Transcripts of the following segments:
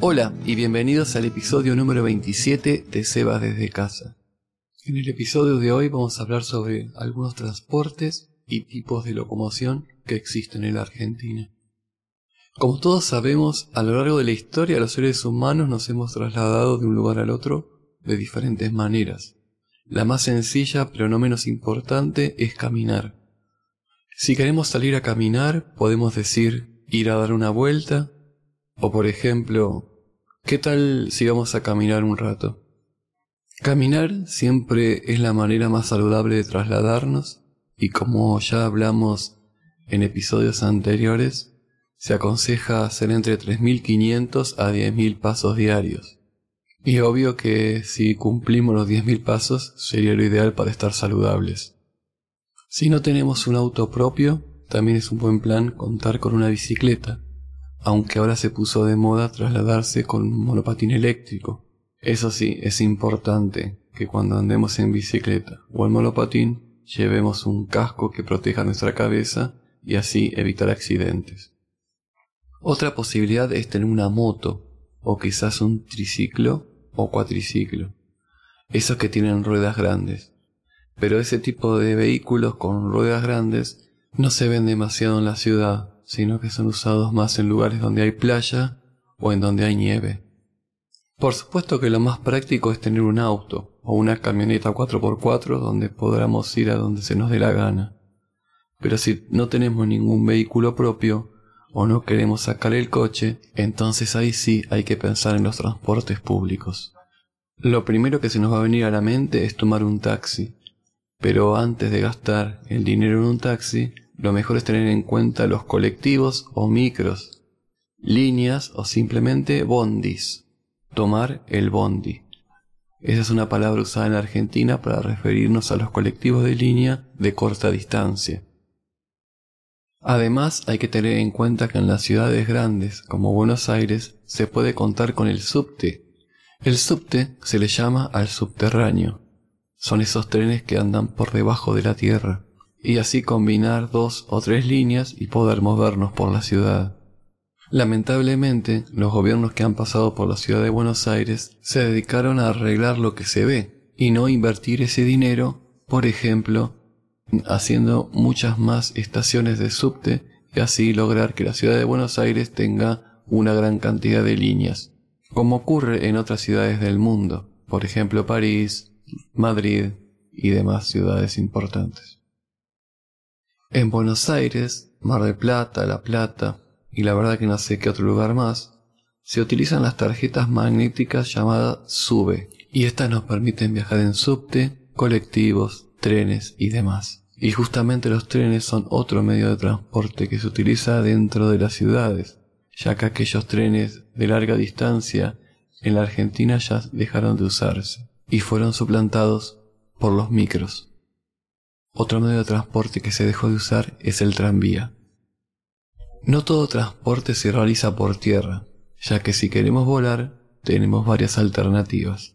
Hola y bienvenidos al episodio número 27 de Seba desde casa. En el episodio de hoy vamos a hablar sobre algunos transportes y tipos de locomoción que existen en la Argentina. Como todos sabemos, a lo largo de la historia los seres humanos nos hemos trasladado de un lugar al otro de diferentes maneras. La más sencilla, pero no menos importante, es caminar. Si queremos salir a caminar, podemos decir ir a dar una vuelta, o por ejemplo, ¿qué tal si vamos a caminar un rato? Caminar siempre es la manera más saludable de trasladarnos y como ya hablamos en episodios anteriores, se aconseja hacer entre 3.500 a 10.000 pasos diarios. Y obvio que si cumplimos los 10.000 pasos sería lo ideal para estar saludables. Si no tenemos un auto propio, también es un buen plan contar con una bicicleta, aunque ahora se puso de moda trasladarse con un monopatín eléctrico. Eso sí, es importante que cuando andemos en bicicleta o en monopatín llevemos un casco que proteja nuestra cabeza y así evitar accidentes. Otra posibilidad es tener una moto o quizás un triciclo o cuatriciclo. Esos que tienen ruedas grandes. Pero ese tipo de vehículos con ruedas grandes no se ven demasiado en la ciudad, sino que son usados más en lugares donde hay playa o en donde hay nieve. Por supuesto que lo más práctico es tener un auto o una camioneta 4x4 donde podamos ir a donde se nos dé la gana. Pero si no tenemos ningún vehículo propio o no queremos sacar el coche, entonces ahí sí hay que pensar en los transportes públicos. Lo primero que se nos va a venir a la mente es tomar un taxi, pero antes de gastar el dinero en un taxi, lo mejor es tener en cuenta los colectivos o micros, líneas o simplemente bondis. Tomar el bondi. Esa es una palabra usada en Argentina para referirnos a los colectivos de línea de corta distancia. Además, hay que tener en cuenta que en las ciudades grandes, como Buenos Aires, se puede contar con el subte. El subte se le llama al subterráneo. Son esos trenes que andan por debajo de la tierra y así combinar dos o tres líneas y poder movernos por la ciudad. Lamentablemente, los gobiernos que han pasado por la ciudad de Buenos Aires se dedicaron a arreglar lo que se ve y no invertir ese dinero, por ejemplo, haciendo muchas más estaciones de subte y así lograr que la ciudad de Buenos Aires tenga una gran cantidad de líneas, como ocurre en otras ciudades del mundo, por ejemplo París, Madrid y demás ciudades importantes. En Buenos Aires, Mar del Plata, La Plata y la verdad que no sé qué otro lugar más, se utilizan las tarjetas magnéticas llamadas SUBE y estas nos permiten viajar en subte, colectivos, trenes y demás. Y justamente los trenes son otro medio de transporte que se utiliza dentro de las ciudades, ya que aquellos trenes de larga distancia en la Argentina ya dejaron de usarse y fueron suplantados por los micros. Otro medio de transporte que se dejó de usar es el tranvía. No todo transporte se realiza por tierra, ya que si queremos volar tenemos varias alternativas.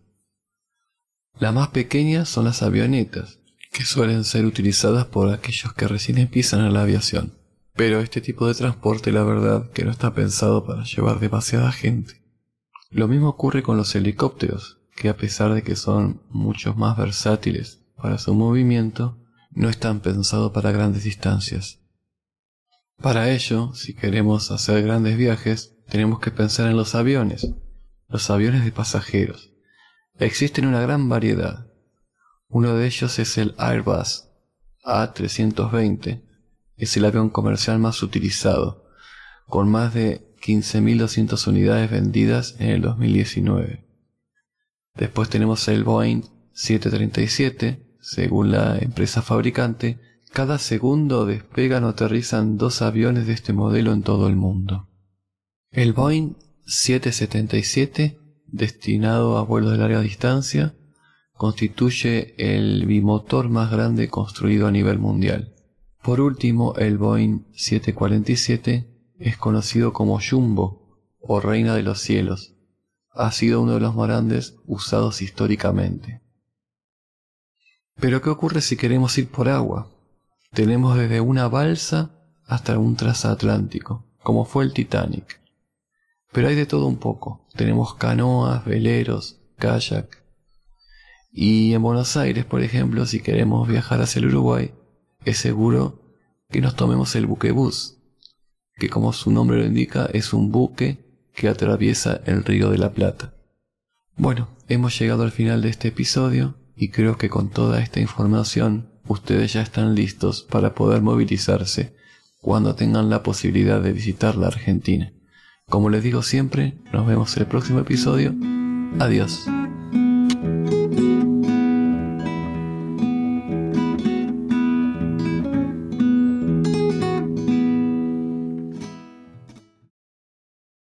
Las más pequeñas son las avionetas, que suelen ser utilizadas por aquellos que recién empiezan a la aviación. Pero este tipo de transporte la verdad que no está pensado para llevar demasiada gente. Lo mismo ocurre con los helicópteros, que a pesar de que son muchos más versátiles para su movimiento, no están pensados para grandes distancias. Para ello, si queremos hacer grandes viajes, tenemos que pensar en los aviones, los aviones de pasajeros. Existen una gran variedad. Uno de ellos es el Airbus A320. Es el avión comercial más utilizado, con más de 15.200 unidades vendidas en el 2019. Después tenemos el Boeing 737, según la empresa fabricante, cada segundo despegan o aterrizan dos aviones de este modelo en todo el mundo. El Boeing 777, destinado a vuelos de larga distancia, constituye el bimotor más grande construido a nivel mundial. Por último, el Boeing 747 es conocido como Jumbo o Reina de los Cielos. Ha sido uno de los más grandes usados históricamente. Pero ¿qué ocurre si queremos ir por agua? Tenemos desde una balsa hasta un transatlántico, como fue el Titanic. Pero hay de todo un poco. Tenemos canoas, veleros, kayak. Y en Buenos Aires, por ejemplo, si queremos viajar hacia el Uruguay, es seguro que nos tomemos el buquebús, que como su nombre lo indica es un buque que atraviesa el río de la Plata. Bueno, hemos llegado al final de este episodio y creo que con toda esta información ustedes ya están listos para poder movilizarse cuando tengan la posibilidad de visitar la Argentina. Como les digo siempre, nos vemos en el próximo episodio. Adiós.